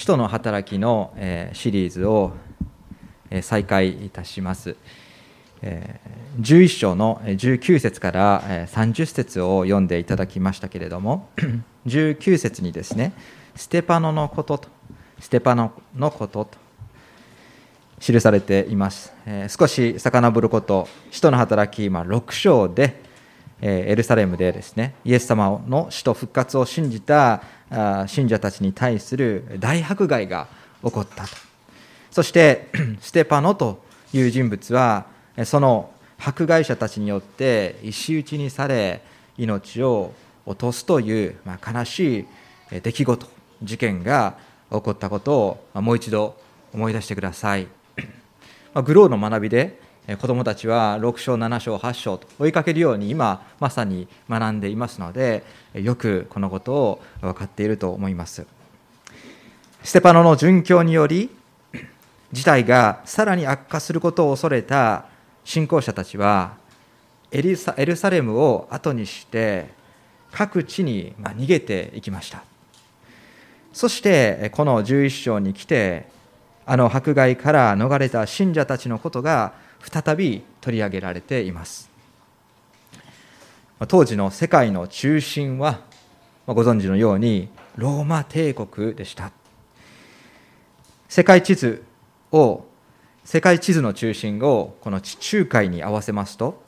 使徒の働きのえシリーズをえ再開いたします。え11章の19節から30節を読んでいただきましたけれども、19節にですね、ステパノのことと、ステパノのことと記されています。え少し遡ること、使徒の働き、まあ、6章で、エルサレムでですね、イエス様の死と復活を信じた信者たちに対する大迫害が起こったと。そして、ステパノという人物は、その迫害者たちによって石打ちにされ、命を落とすという、ま、悲しい出来事、事件が起こったことをもう一度思い出してください。グローの学びで子どもたちは6章7章8章と追いかけるように今まさに学んでいますのでよくこのことを分かっていると思います。ステパノの殉教により事態がさらに悪化することを恐れた信仰者たちはエルサレムを後にして各地に逃げていきました。そしてこの11章に来てあの迫害から逃れた信者たちのことが再び取り上げられています。当時の世界の中心はご存知のようにローマ帝国でした。世界地図を世界地図の中心をこの地中海に合わせますと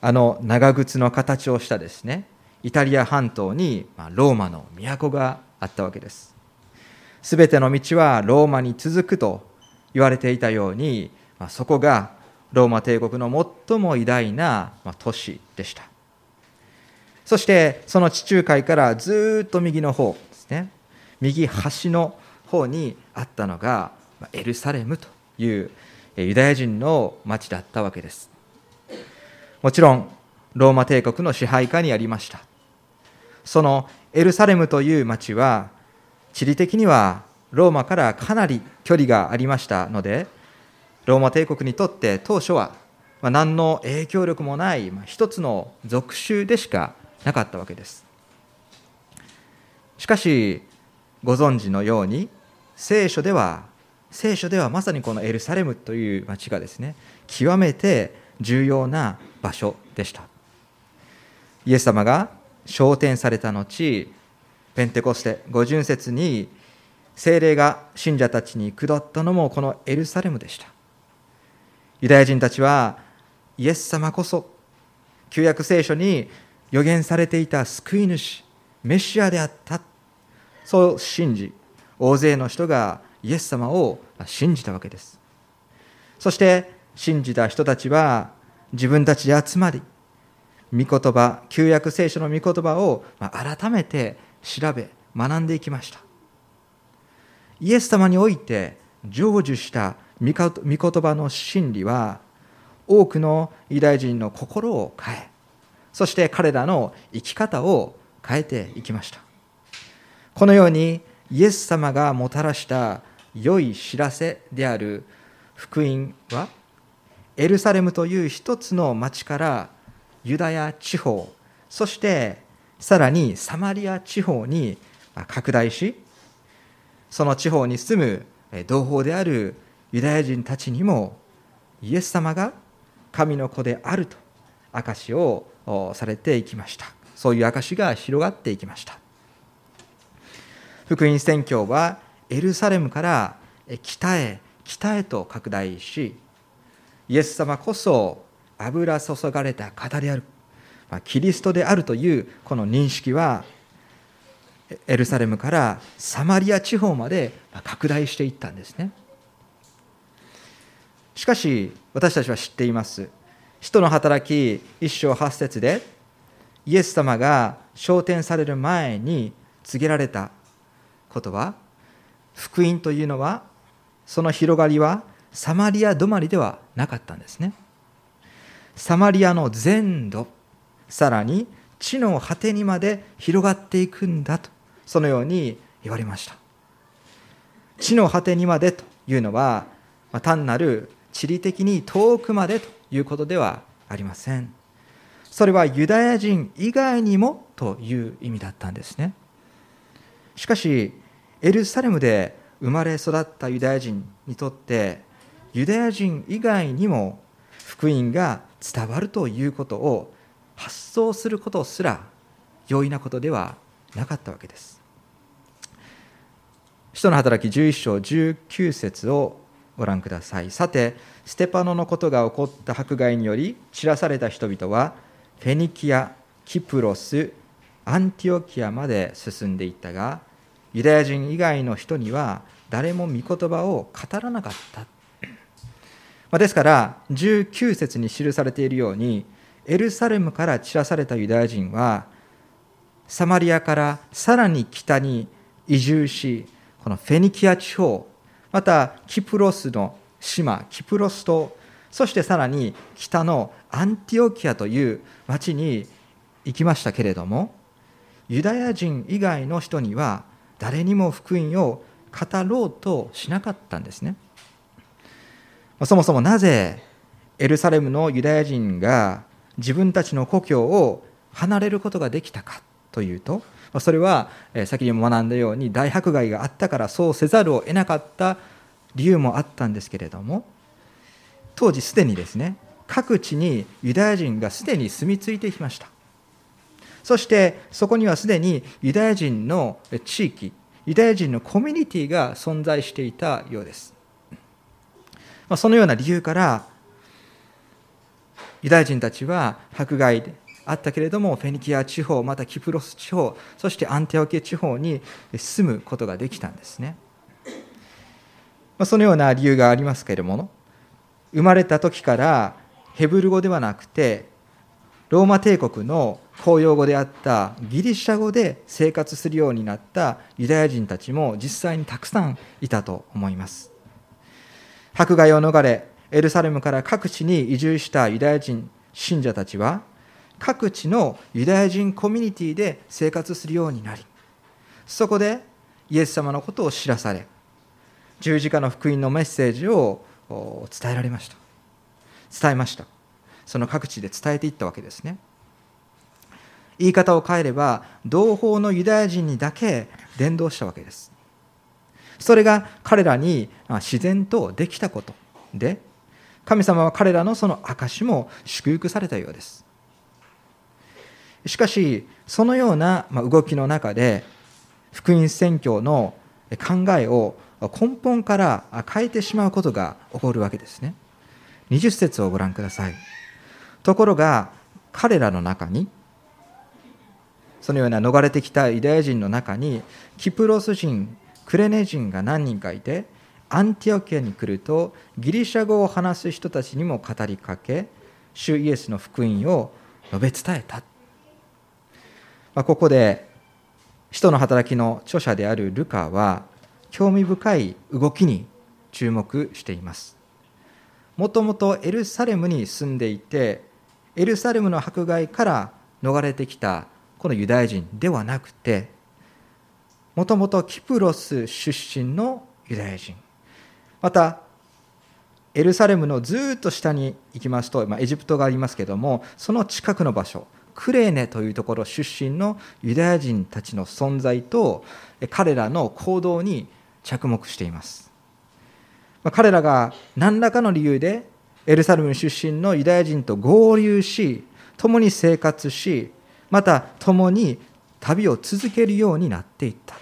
あの長靴の形をしたですねイタリア半島にローマの都があったわけです。すべての道はローマに続くと言われていたようにまあ、そこがローマ帝国の最も偉大な都市でした。そしてその地中海からずっと右の方ですね。右端の方にあったのがエルサレムというユダヤ人の町だったわけです。もちろんローマ帝国の支配下にありました。そのエルサレムという町は地理的にはローマからかなり距離がありましたのでローマ帝国にとって当初は何の影響力もない一つの属州でしかなかったわけです。しかしご存知のように聖書では聖書ではまさにこのエルサレムという町がですね極めて重要な場所でした。イエス様が昇天された後ペンテコステ五巡節に精霊が信者たちに下ったのもこのエルサレムでした。ユダヤ人たちはイエス様こそ旧約聖書に予言されていた救い主メシアであった。そう信じ大勢の人がイエス様を信じたわけです。そして信じた人たちは自分たちで集まり御言葉旧約聖書の御言葉を改めて調べ学んでいきました。イエス様において成就した御言葉の真理は多くのユダヤ人の心を変えそして彼らの生き方を変えていきました。このようにイエス様がもたらした良い知らせである福音はエルサレムという一つの町からユダヤ地方そしてさらにサマリア地方に拡大しその地方に住む同胞であるユダヤ人たちにもイエス様が神の子であると証しをされていきましたそういう証が広がっていきました福音宣教はエルサレムから北へ北へと拡大しイエス様こそ油注がれた方であるキリストであるというこの認識はエルサレムからサマリア地方まで拡大していったんですね。しかし私たちは知っています。使徒の働き一章八節でイエス様が昇天される前に告げられたことは福音というのはその広がりはサマリア止まりではなかったんですね。サマリアの全土さらに地の果てにまで広がっていくんだとそのように言われました。地の果てにまでというのは単なる地理的に遠くまでということではありませんそれはユダヤ人以外にもという意味だったんですねしかしエルサレムで生まれ育ったユダヤ人にとってユダヤ人以外にも福音が伝わるということを発想することすら容易なことではなかったわけです。使徒の働き11章19節をご覧ください。さて、ステパノのことが起こった迫害により散らされた人々はフェニキア、キプロス、アンティオキアまで進んでいったが、ユダヤ人以外の人には誰も御言葉を語らなかったま。ですから19節に記されているようにエルサレムから散らされたユダヤ人はサマリアからさらに北に移住しこのフェニキア地方またキプロスの島キプロス島そしてさらに北のアンティオキアという町に行きましたけれどもユダヤ人以外の人には誰にも福音を語ろうとしなかったんですね。そもそもなぜエルサレムのユダヤ人が自分たちの故郷を離れることができたかというとまそれは先にも学んだように大迫害があったからそうせざるを得なかった理由もあったんですけれども当時すでにですね各地にユダヤ人がすでに住み着いてきました。そしてそこにはすでにユダヤ人の地域ユダヤ人のコミュニティが存在していたようです。そのような理由からユダヤ人たちは迫害あったけれどもフェニキア地方またキプロス地方そしてアンテオケ地方に住むことができたんですね。まそのような理由がありますけれども生まれた時からヘブル語ではなくてローマ帝国の公用語であったギリシャ語で生活するようになったユダヤ人たちも実際にたくさんいたと思います。迫害を逃れエルサレムから各地に移住したユダヤ人信者たちは各地のユダヤ人コミュニティで生活するようになりそこでイエス様のことを知らされ十字架の福音のメッセージを伝えられました。伝えました。その各地で伝えていったわけですね。言い方を変えれば同胞のユダヤ人にだけ伝道したわけです。それが彼らに自然とできたことで神様は彼らのその証も祝福されたようです。しかしそのような動きの中で福音宣教の考えを根本から変えてしまうことが起こるわけですね。20節をご覧ください。ところが彼らの中にそのような逃れてきたユダヤ人の中にキプロス人クレネ人が何人かいてアンティオキアに来るとギリシャ語を話す人たちにも語りかけ主イエスの福音を述べ伝えた、まあ、ここで使徒の働きの著者であるルカは興味深い動きに注目しています。もともとエルサレムに住んでいてエルサレムの迫害から逃れてきたこのユダヤ人ではなくてもともとキプロス出身のユダヤ人。またエルサレムのずっと下に行きますと、まあ、エジプトがありますけどもその近くの場所クレーネというところ出身のユダヤ人たちの存在と彼らの行動に着目しています、彼らが何らかの理由でエルサレム出身のユダヤ人と合流し共に生活しまた共に旅を続けるようになっていった。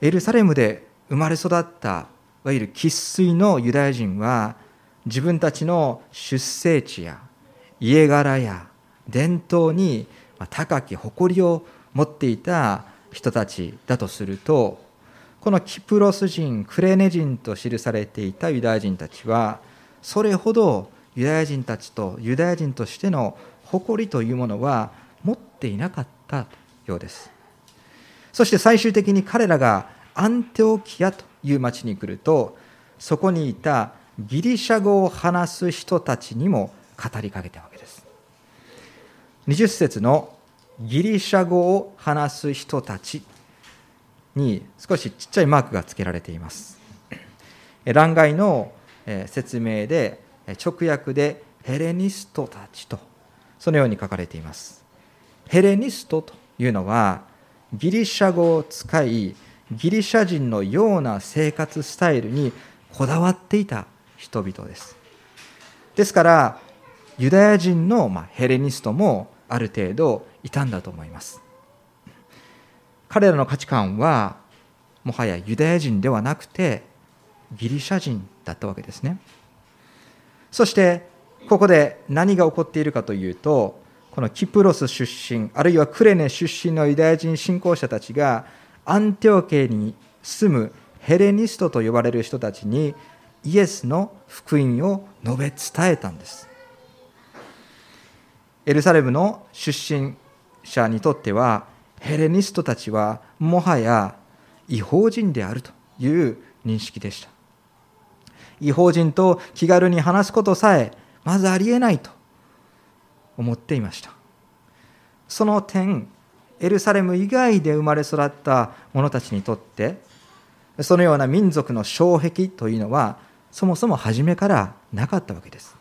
エルサレムで生まれ育ったいわゆる生粋のユダヤ人は自分たちの出生地や家柄や伝統に高き誇りを持っていた人たちだとするとこのキプロス人クレネ人と記されていたユダヤ人たちはそれほどユダヤ人たちとユダヤ人としての誇りというものは持っていなかったようです。そして最終的に彼らがアンテオキアという町に来るとそこにいたギリシャ語を話す人たちにも語りかけたわけです。20節のギリシャ語を話す人たちに少しちっちゃいマークが付けられています。欄外の説明で直訳でヘレニストたちとそのように書かれています。ヘレニストというのはギリシャ語を使いギリシャ人のような生活スタイルにこだわっていた人々です。ですからユダヤ人のヘレニストもある程度いたんだと思います。彼らの価値観はもはやユダヤ人ではなくてギリシャ人だったわけですね。そしてここで何が起こっているかというとこのキプロス出身あるいはクレネ出身のユダヤ人信仰者たちがアンテオケに住むヘレニストと呼ばれる人たちにイエスの福音を述べ伝えたんです。エルサレムの出身者にとってはヘレニストたちはもはや違法人であるという認識でした。違法人と気軽に話すことさえまずありえないと思っていました。その点エルサレム以外で生まれ育った者たちにとってそのような民族の障壁というのはそもそも初めからなかったわけです。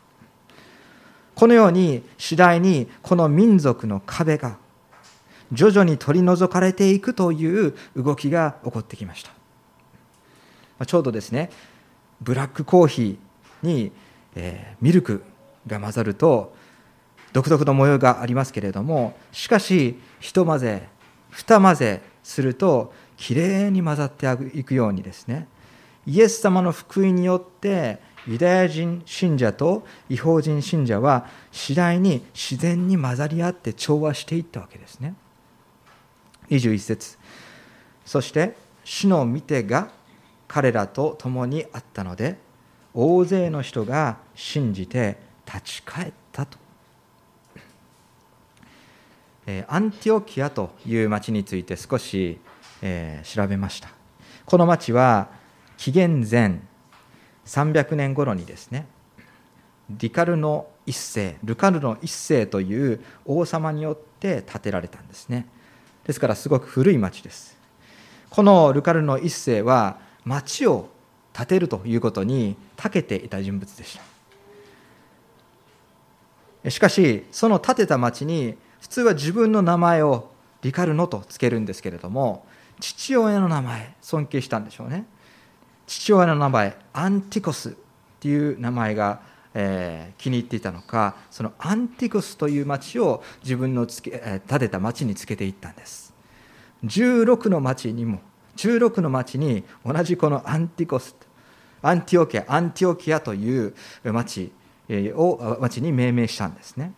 このように次第にこの民族の壁が徐々に取り除かれていくという動きが起こってきました。ちょうどですねブラックコーヒーに、えミルクが混ざると独特の模様がありますけれどもしかし一混ぜ二混ぜするときれいに混ざっていくようにですねイエス様の福音によってユダヤ人信者と違法人信者は次第に自然に混ざり合って調和していったわけですね。21節。そして主の御手が彼らと共にあったので大勢の人が信じて立ち返ったと。アンティオキアという町について少し調べました。この町は紀元前300年頃にですねリカルノ一世ルカルノ一世という王様によって建てられたんですね。ですからすごく古い町です。このルカルノ一世は町を建てるということに長けていた人物でした。しかしその建てた町に普通は自分の名前をリカルノとつけるんですけれども父親の名前尊敬したんでしょうね。父親の名前アンティコスっていう名前が、えー、気に入っていたのかそのアンティコスという町を自分のつけ、えー、建てた町につけていったんです。16の町にも16の町に同じこのアンティコスアンティオキアアンティオキアという町を町に命名したんですね。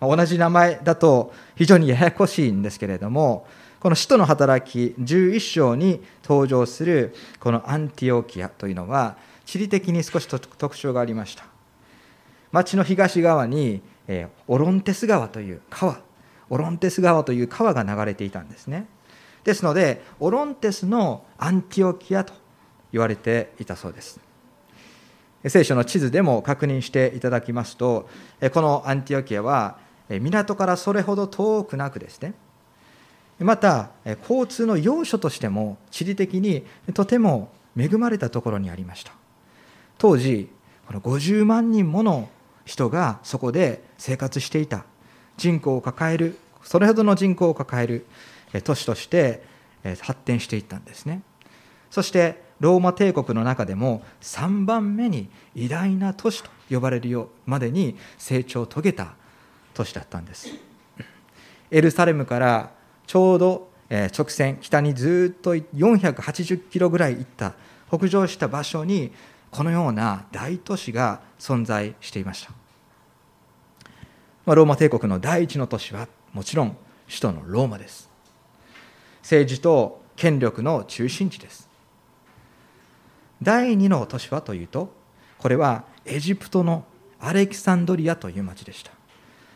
同じ名前だと非常にややこしいんですけれどもこの使徒の働き11章に登場するこのアンティオキアというのは地理的に少し特徴がありました。町の東側にオロンテス川という川オロンテス川という川が流れていたんですね。ですのでオロンテスのアンティオキアと言われていたそうです。聖書の地図でも確認していただきますとこのアンティオキアは港からそれほど遠くなくですねまた交通の要所としても地理的にとても恵まれたところにありました。当時この50万人もの人がそこで生活していた。人口を抱えるそれほどの人口を抱える都市として発展していったんですね。そしてローマ帝国の中でも3番目に偉大な都市と呼ばれるようまでに成長を遂げた都市だったんです。エルサレムからちょうど直線北にずっと480キロぐらい行った北上した場所にこのような大都市が存在していました。ローマ帝国の第一の都市はもちろん首都のローマです。政治と権力の中心地です。第二の都市はというとこれはエジプトのアレキサンドリアという町でした。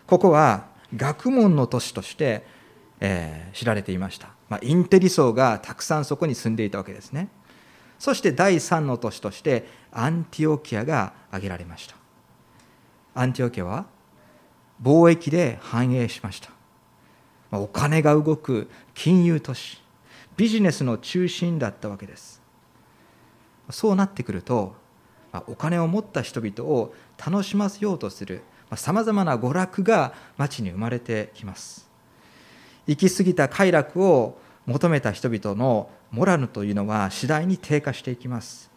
ここは学問の都市としてえー、知られていました、まあ、インテリ層がたくさんそこに住んでいたわけですね。そして第3の都市としてアンティオキアが挙げられました。アンティオキアは貿易で繁栄しました。お金が動く金融都市。ビジネスの中心だったわけです。そうなってくるとお金を持った人々を楽しませようとするさまざまな娯楽が町に生まれてきます。行き過ぎた快楽を求めた人々のモラルというのは次第に低下していきます。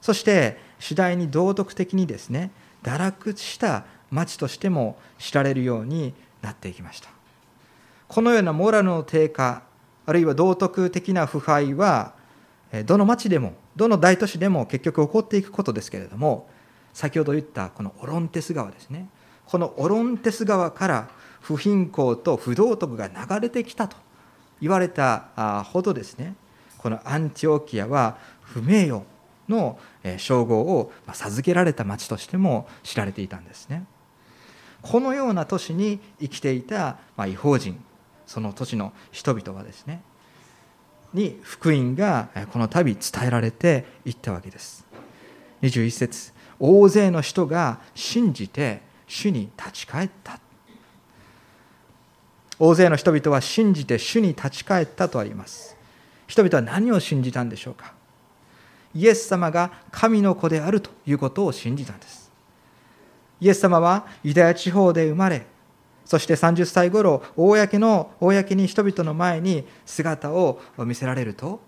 そして次第に道徳的にですね堕落した町としても知られるようになっていきました。このようなモラルの低下あるいは道徳的な腐敗はどの町でもどの大都市でも結局起こっていくことですけれども先ほど言ったこのオロンテス川ですね。このオロンテス川から不貧困と不道徳が流れてきたと言われたほどですね。このアンティオキアは不名誉の称号を授けられた町としても知られていたんですね。このような都市に生きていた違法人その土地の人々はですねに福音がこの度伝えられていったわけです。21節大勢の人が信じて主に立ち返った大勢の人々は信じて主に立ち返ったとあります。人々は何を信じたんでしょうか。イエス様が神の子であるということを信じたんです。イエス様はユダヤ地方で生まれそして30歳頃公の公に人々の前に姿を見せられると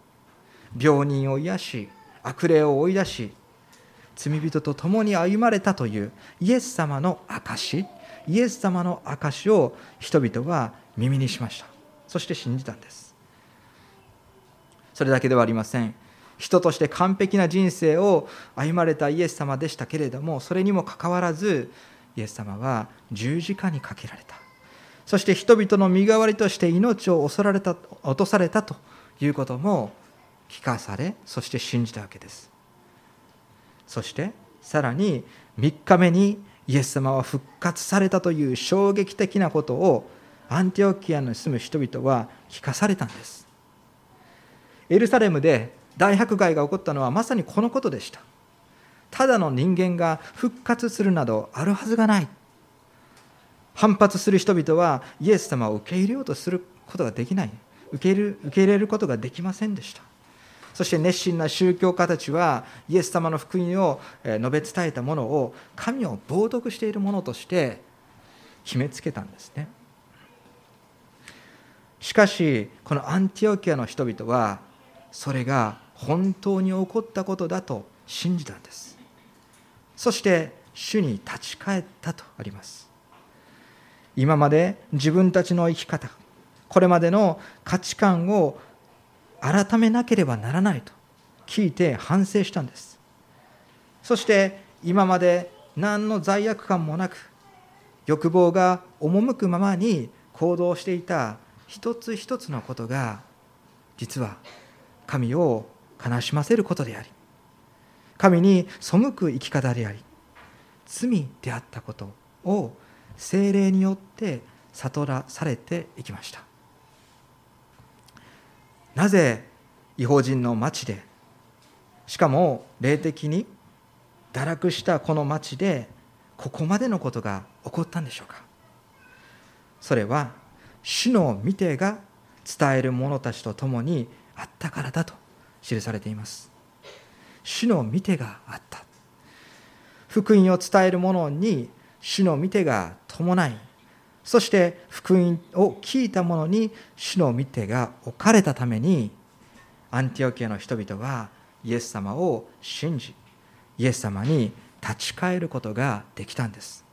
病人を癒し悪霊を追い出し罪人と共に歩まれたというイエス様の証イエス様の証を人々は耳にしました。そして信じたんです。それだけではありません。人として完璧な人生を歩まれたイエス様でしたけれどもそれにもかかわらずイエス様は十字架にかけられた。そして人々の身代わりとして命を恐られた落とされたということも聞かされそして信じたわけです。そしてさらに3日目にイエス様は復活されたという衝撃的なことをアンティオキアに住む人々は聞かされたんです。エルサレムで大迫害が起こったのはまさにこのことでした。ただの人間が復活するなどあるはずがない。反発する人々はイエス様を受け入れようとすることができない。受け入れる受け入れることができませんでした。そして熱心な宗教家たちはイエス様の福音を述べ伝えたものを神を冒涜しているものとして決めつけたんですね。しかしこのアンティオキアの人々はそれが本当に起こったことだと信じたんです。そして主に立ち返ったとあります。今まで自分たちの生き方これまでの価値観を改めなければならないと聞いて反省したんです。そして今まで何の罪悪感もなく欲望が赴くままに行動していた一つ一つのことが実は神を悲しませることであり神に背く生き方であり罪であったことを精霊によって悟らされていきました。なぜ違法人の町でしかも霊的に堕落したこの町でここまでのことが起こったんでしょうか？それは主の見てが伝える者たちと共にあったからだと記されています。主の見てがあった。福音を伝える者に主の見てが伴いそして福音を聞いた者に主の見てが置かれたためにアンティオキアの人々はイエス様を信じイエス様に立ち返ることができたんです。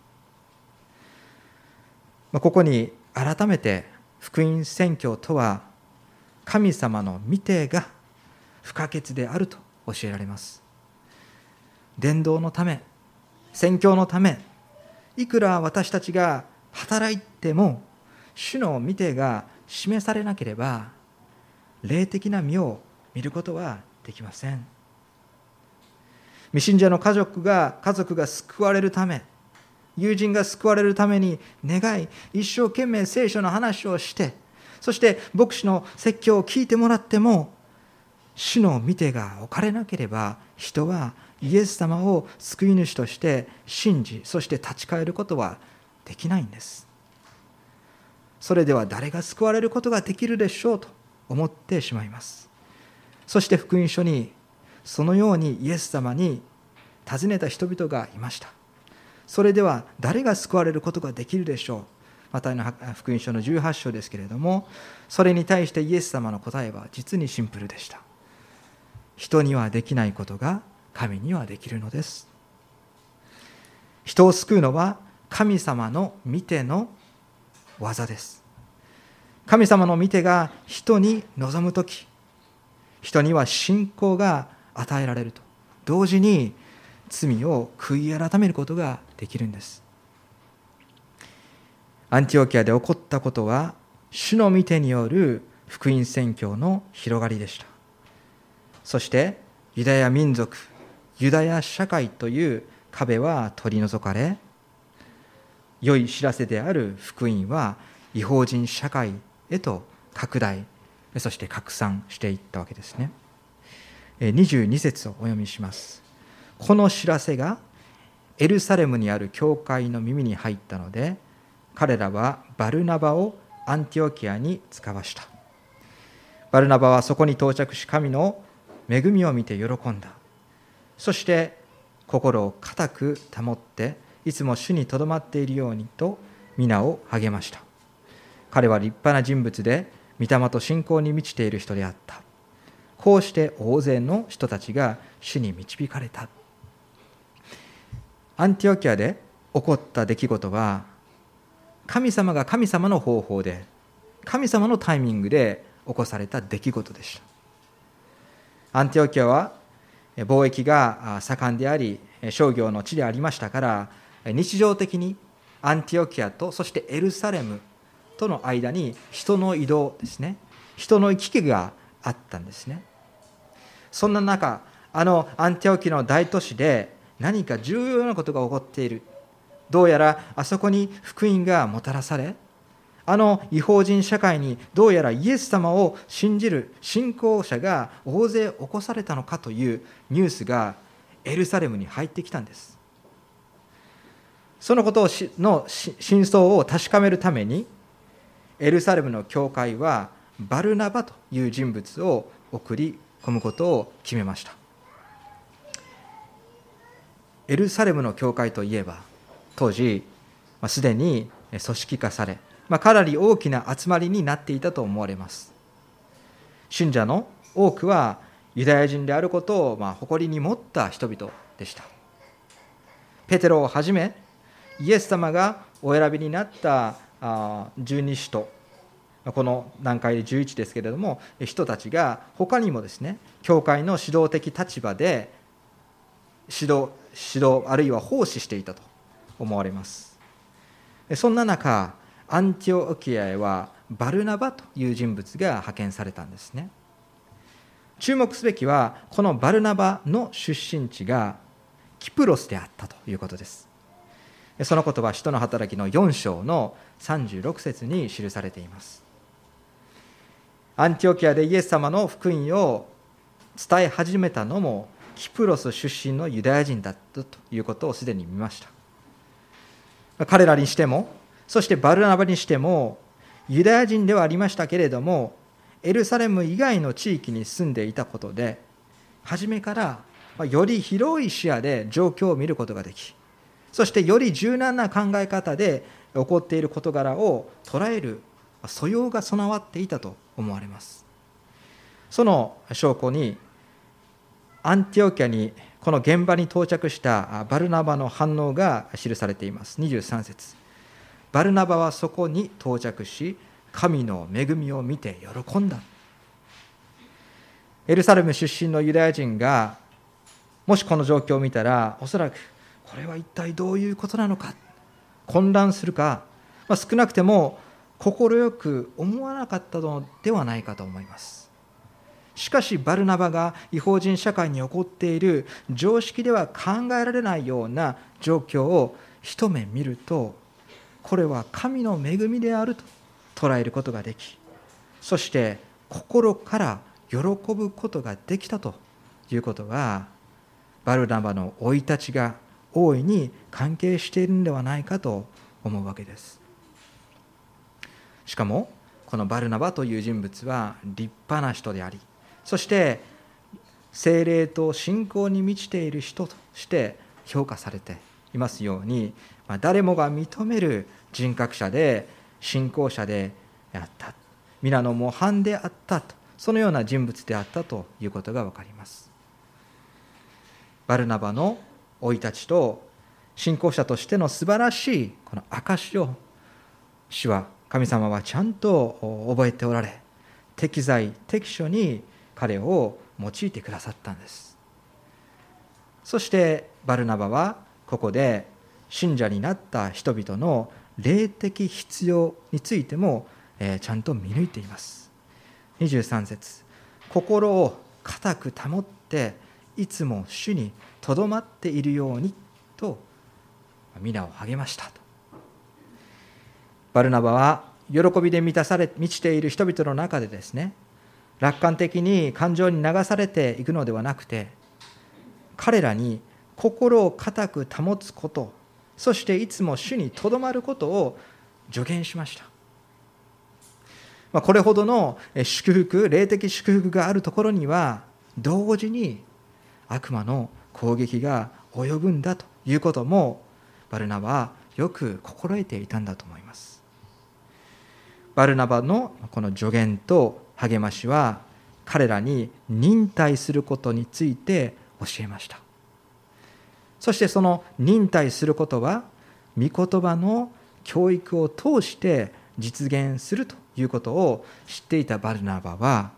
ここに改めて福音宣教とは神様の見てが不可欠であると教えられます。伝道のため宣教のためいくら私たちが働いても主の見てが示されなければ霊的な実を見ることはできません。未信者の家族が家族が救われるため友人が救われるために願い一生懸命聖書の話をしてそして牧師の説教を聞いてもらっても主の見てが置かれなければ人はイエス様を救い主として信じそして立ち返ることはできないんです。それでは誰が救われることができるでしょうと思ってしまいます。そして福音書にそのようにイエス様に尋ねた人々がいました。それでは誰が救われることができるでしょう。マタイの福音書の18章ですけれどもそれに対してイエス様の答えは実にシンプルでした。人にはできないことが神にはできるのです。人を救うのは神様の見ての技です。神様の見てが人に望む時人には信仰が与えられると。同時に罪を悔い改めることができるんです。アンティオキアで起こったことは主の御手による福音宣教の広がりでした。そしてユダヤ民族ユダヤ社会という壁は取り除かれ良い知らせである福音は違法人社会へと拡大そして拡散していったわけですね。22節をお読みします。この知らせがエルサレムにある教会の耳に入ったので彼らはバルナバをアンティオキアに使わした。バルナバはそこに到着し神の恵みを見て喜んだ。そして心を固く保っていつも主にとどまっているようにと皆を励ました。彼は立派な人物で御霊と信仰に満ちている人であった。こうして大勢の人たちが主に導かれた。アンティオキアで起こった出来事は神様が神様の方法で神様のタイミングで起こされた出来事でした。アンティオキアは貿易が盛んであり商業の地でありましたから日常的にアンティオキアとそしてエルサレムとの間に人の移動ですね。人の行き来があったんですね。そんな中あのアンティオキの大都市で何か重要なことが起こっている。どうやらあそこに福音がもたらされあの違法人社会にどうやらイエス様を信じる信仰者が大勢起こされたのかというニュースがエルサレムに入ってきたんです。そのことをの真相を確かめるためにエルサレムの教会はバルナバという人物を送り込むことを決めました。エルサレムの教会といえば当時すでに組織化され、まあ、かなり大きな集まりになっていたと思われます。信者の多くはユダヤ人であることをまあ誇りに持った人々でした。ペテロをはじめイエス様がお選びになった十二使徒。この段階で11ですけれども人たちが他にもですね教会の指導的立場で指導指導あるいは奉仕していたと思われます。そんな中アンティオキアへはバルナバという人物が派遣されたんですね。注目すべきはこのバルナバの出身地がキプロスであったということです。そのことは使徒の働きの4章の36節に記されています。アンティオキアでイエス様の福音を伝え始めたのもキプロス出身のユダヤ人だったということをすでに見ました。彼らにしてもそしてバルナバにしてもユダヤ人ではありましたけれどもエルサレム以外の地域に住んでいたことで初めからより広い視野で状況を見ることができそしてより柔軟な考え方で起こっている事柄を捉える素養が備わっていたと思われます。その証拠にアンティオキアにこの現場に到着したバルナバの反応が記されています。23節。バルナバはそこに到着し神の恵みを見て喜んだ。エルサレム出身のユダヤ人がもしこの状況を見たらおそらくこれは一体どういうことなのか？混乱するか、まあ、少なくても快く思わなかったのではないかと思います。しかしバルナバが違法人社会に起こっている常識では考えられないような状況を一目見るとこれは神の恵みであると捉えることができそして心から喜ぶことができたということがバルナバの生い立ちが大いに関係しているのではないかと思うわけです。しかもこのバルナバという人物は立派な人でありそして精霊と信仰に満ちている人として評価されていますように誰もが認める人格者で信仰者であった皆の模範であったとそのような人物であったということが分かります。バルナバの生い立ちと信仰者としての素晴らしいこの証を主は神様はちゃんと覚えておられ適材適所に彼を用いてくださったんです。そしてバルナバはここで信者になった人々の霊的必要についても、えちゃんと見抜いています。23節。心を固く保っていつも主にとどまっているようにと皆を励ましたと。バルナバは喜びで満たされ満ちている人々の中でですね楽観的に感情に流されていくのではなくて彼らに心を固く保つことそしていつも主にとどまることを助言しました。まあこれほどの祝福霊的祝福があるところには同時に悪魔の攻撃が及ぶんだということもバルナバはよく心得ていたんだと思います。バルナバのこの助言と励ましは彼らに忍耐することについて教えました。そしてその忍耐することは御言葉の教育を通して実現するということを知っていたバルナバは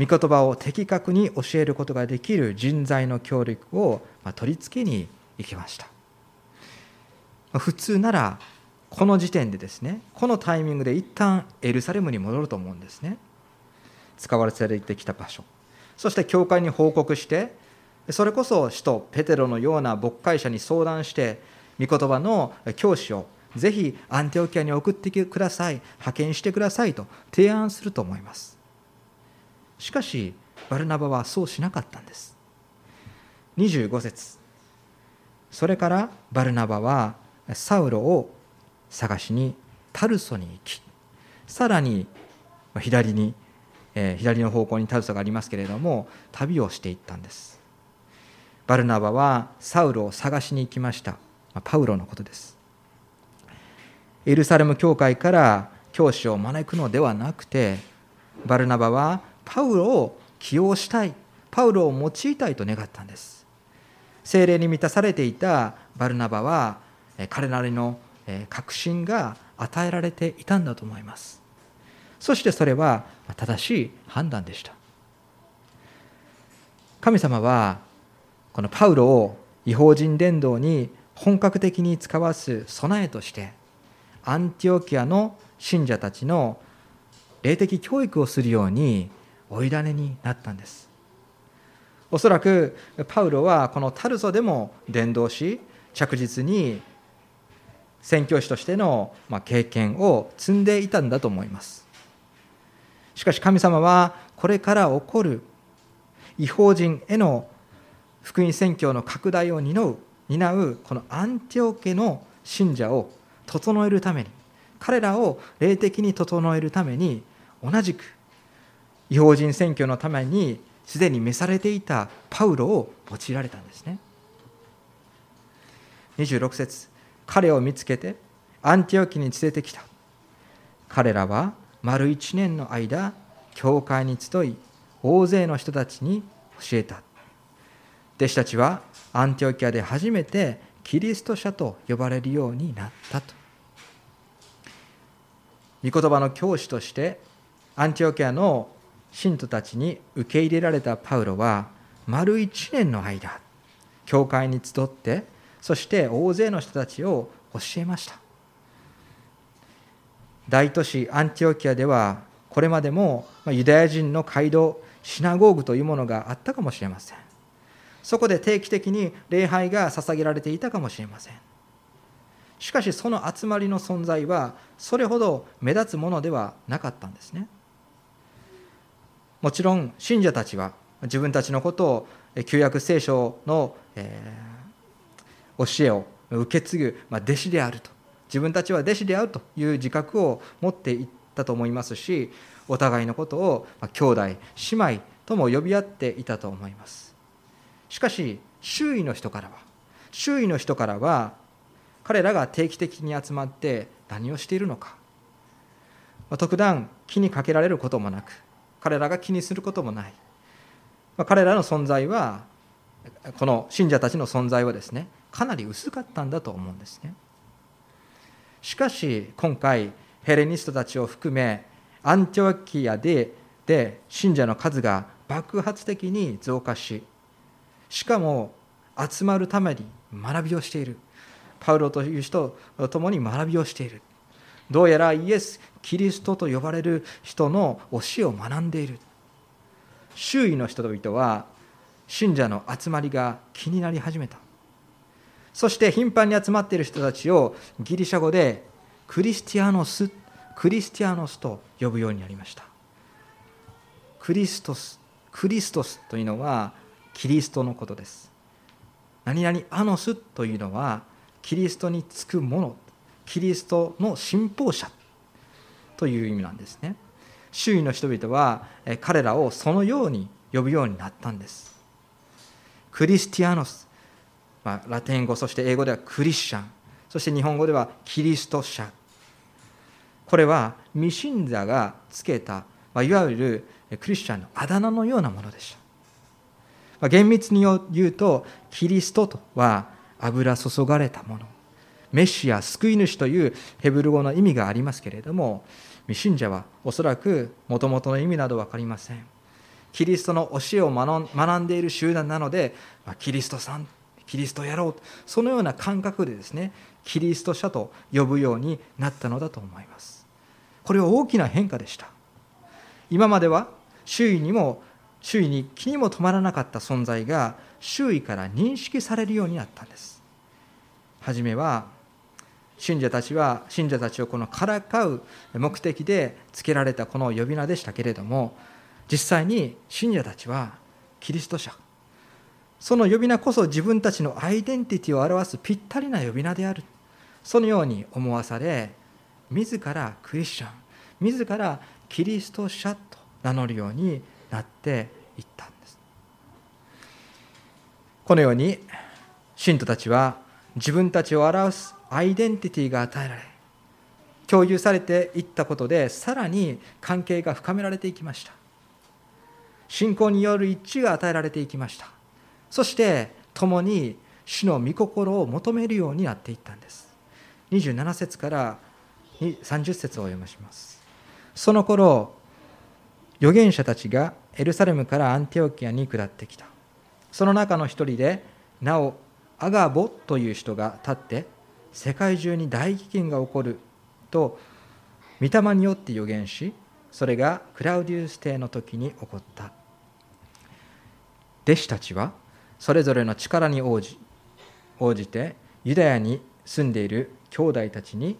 御言葉を的確に教えることができる人材の協力を取り付けに行きました。普通ならこの時点でですねこのタイミングで一旦エルサレムに戻ると思うんですね。使われてきた場所。そして教会に報告してそれこそ使徒ペテロのような牧会者に相談して御言葉の教師をぜひアンテオキアに送ってください派遣してくださいと提案すると思います。しかしバルナバはそうしなかったんです。25節。それからバルナバはサウロを探しにタルソに行きさらに左に、えー、左の方向にタルソがありますけれども旅をしていったんです。バルナバはサウロを探しに行きました。パウロのことです。エルサレム教会から教師を招くのではなくてバルナバはパウロを起用したいパウロを用いたいと願ったんです。精霊に満たされていたバルナバは彼なりの確信が与えられていたんだと思います。そしてそれは正しい判断でした。神様はこのパウロを違法人伝道に本格的に使わす備えとしてアンティオキアの信者たちの霊的教育をするように追い種になったんです。おそらくパウロはこのタルソでも伝道し着実に宣教師としての経験を積んでいたんだと思います。しかし神様はこれから起こる違法人への福音宣教の拡大を担う担うこのアンティオ家の信者を整えるために彼らを霊的に整えるために同じく違法人選挙のためにすでに召されていたパウロを用いられたんですね。26節彼を見つけてアンティオキに連れてきた。彼らは丸1年の間教会に集い大勢の人たちに教えた。弟子たちはアンティオキアで初めてキリスト者と呼ばれるようになったと。御言葉の教師としてアンティオキアの信徒たちに受け入れられたパウロは丸1年の間教会に集ってそして大勢の人たちを教えました。大都市アンティオキアではこれまでもユダヤ人の街道シナゴーグというものがあったかもしれません。そこで定期的に礼拝が捧げられていたかもしれません。しかしその集まりの存在はそれほど目立つものではなかったんですね。もちろん信者たちは自分たちのことを旧約聖書の、え、教えを受け継ぐ、ま、弟子であると。自分たちは弟子であるという自覚を持っていったと思いますしお互いのことを、ま、兄弟姉妹とも呼び合っていたと思います。しかし周囲の人からは周囲の人からは彼らが定期的に集まって何をしているのか。特段気にかけられることもなく彼らが気にすることもない、まあ、彼らの存在はこの信者たちの存在はですねかなり薄かったんだと思うんですね。しかし今回ヘレニストたちを含めアンティオキアでで信者の数が爆発的に増加ししかも集まるために学びをしている。パウロという人と共に学びをしている。どうやらイエス・キリストと呼ばれる人の教えを学んでいる。周囲の人々は信者の集まりが気になり始めた。そして頻繁に集まっている人たちをギリシャ語でクリスティアノスクリスティアノスと呼ぶようになりました。クリストスクリストスというのはキリストのことです。何々アノスというのはキリストにつくもの。キリストの信奉者という意味なんですね。周囲の人々は彼らをそのように呼ぶようになったんです。クリスティアノス、まあ、ラテン語そして英語ではクリスチャンそして日本語ではキリスト者。これは未信者がつけた、まあ、いわゆるクリスチャンのあだ名のようなものでした、まあ、厳密に言うとキリストとは油注がれたもの。メシア救い主というヘブル語の意味がありますけれども未信者はおそらくもともとの意味など分かりません。キリストの教えを学んでいる集団なので、キリストさんキリストやろうそのような感覚でですねキリスト者と呼ぶようになったのだと思います。これは大きな変化でした。今までは周囲にも周囲に気にも止まらなかった存在が周囲から認識されるようになったんです。初めは信者たちは信者たちをこのからかう目的でつけられたこの呼び名でしたけれども実際に信者たちはキリスト者。その呼び名こそ自分たちのアイデンティティを表すぴったりな呼び名である。そのように思わされ自らクリスチャン自らキリスト者と名乗るようになっていったんです。このように信徒たちは自分たちを表すアイデンティティが与えられ共有されていったことでさらに関係が深められていきました。信仰による一致が与えられていきました。そして共に主の御心を求めるようになっていったんです。27節から30節を読まします。その頃預言者たちがエルサレムからアンティオキアに下ってきた。その中の一人でなおアガボという人が立って世界中に大飢饉が起こると御霊によって予言しそれがクラウディウス帝の時に起こった。弟子たちはそれぞれの力に応じ応じてユダヤに住んでいる兄弟たちに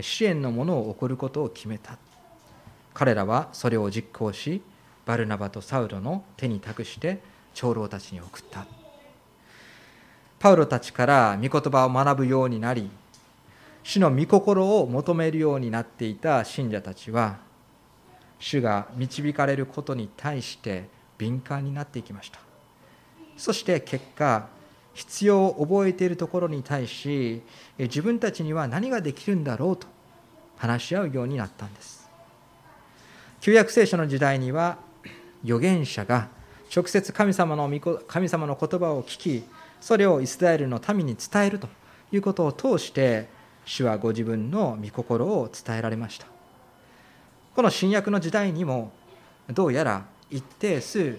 支援のものを送ることを決めた。彼らはそれを実行しバルナバとサウロの手に託して長老たちに送った。パウロたちから御言葉を学ぶようになり主の御心を求めるようになっていた信者たちは主が導かれることに対して敏感になっていきました。そして結果必要を覚えているところに対し自分たちには何ができるんだろうと話し合うようになったんです。旧約聖書の時代には預言者が直接神様の神様の言葉を聞きそれをイスラエルの民に伝えるということを通して主はご自分の御心を伝えられました。この新約の時代にもどうやら一定数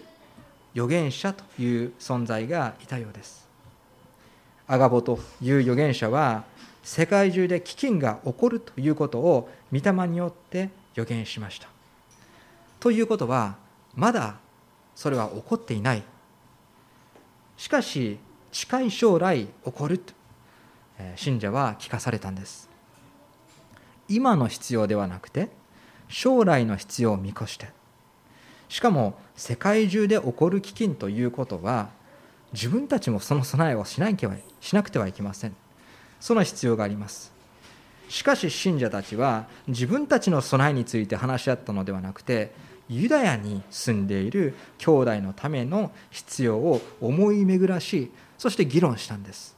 預言者という存在がいたようです。アガボという預言者は世界中で飢饉が起こるということを御霊によって予言しました。ということはまだそれは起こっていない。しかし近い将来起こると信者は聞かされたんです。今の必要ではなくて将来の必要を見越して。しかも世界中で起こる飢饉ということは自分たちもその備えをしなきゃしなくてはいけません。その必要があります。しかし信者たちは自分たちの備えについて話し合ったのではなくてユダヤに住んでいる兄弟のための必要を思い巡らしそして議論したんです。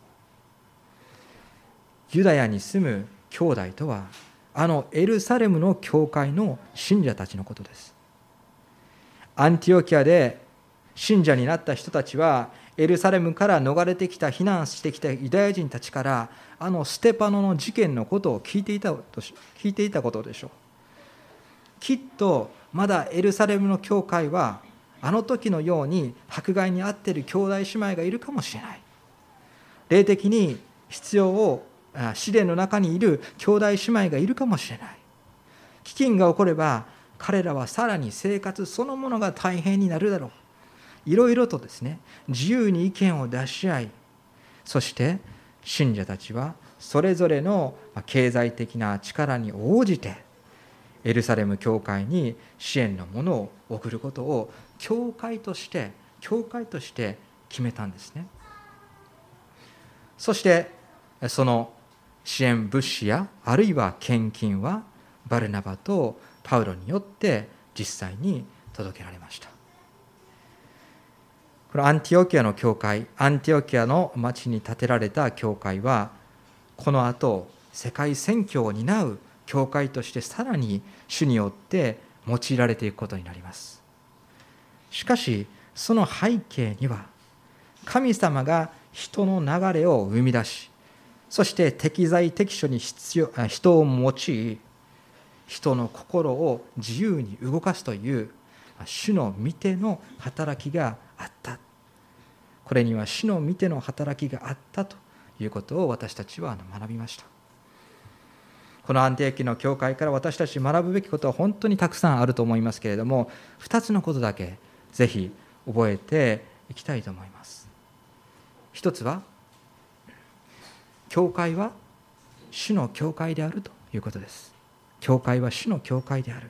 ユダヤに住む兄弟とはあのエルサレムの教会の信者たちのことです。アンティオキアで信者になった人たちはエルサレムから逃れてきた避難してきたユダヤ人たちからあのステパノの事件のことを聞いていたと聞いていたことでしょう。きっとまだエルサレムの教会はあの時のように迫害に遭っている兄弟姉妹がいるかもしれない。霊的に必要を試練の中にいる兄弟姉妹がいるかもしれない。飢饉が起これば彼らはさらに生活そのものが大変になるだろう。いろいろとですね自由に意見を出し合いそして信者たちはそれぞれの経済的な力に応じてエルサレム教会に支援のものを送ることを教会として教会として決めたんですね。そしてその支援物資やあるいは献金はバルナバとパウロによって実際に届けられました。このアンティオキアの教会アンティオキアの町に建てられた教会はこの後世界宣教を担う教会としてさらに主によって用いられていくことになります。しかしその背景には神様が人の流れを生み出しそして適材適所に必要人を用い人の心を自由に動かすという主の見ての働きがあった。これには主の見ての働きがあったということを私たちは学びました。この安定期の教会から私たち学ぶべきことは本当にたくさんあると思いますけれども2つのことだけぜひ覚えていきたいと思います。一つは教会は主の教会であるということです。教会は主の教会である。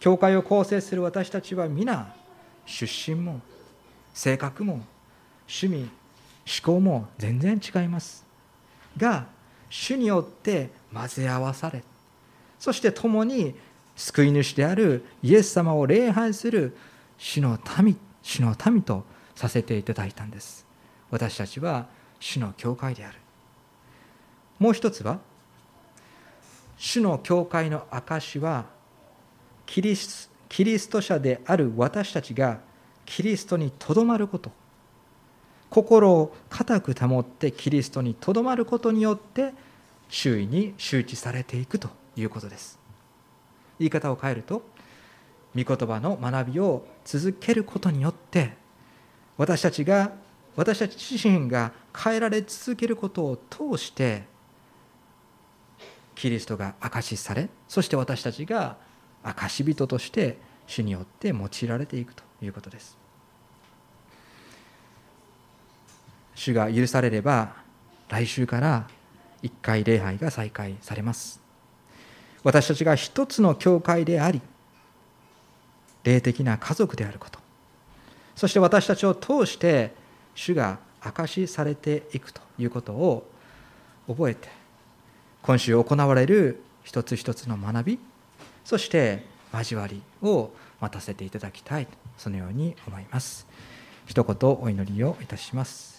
教会を構成する私たちは皆出身も性格も趣味思考も全然違います。が主によって混ぜ合わされそして共に救い主であるイエス様を礼拝する主の民主の民とさせていただいたんです。私たちは主の教会である。もう一つは主の教会の証はキリスキリスト者である私たちがキリストにとどまること。心を固く保ってキリストにとどまることによって周囲に周知されていくということです。言い方を変えると御言葉の学びを続けることによって私たちが私たち自身が変えられ続けることを通してキリストが証しされそして私たちが証人として主によって用いられていくということです。主が許されれば来週から1回礼拝が再開されます。私たちが一つの教会であり霊的な家族であること。そして私たちを通して主が証しされていくということを覚えて今週行われる一つ一つの学びそして交わりを待たせていただきたいそのように思います。一言お祈りをいたします。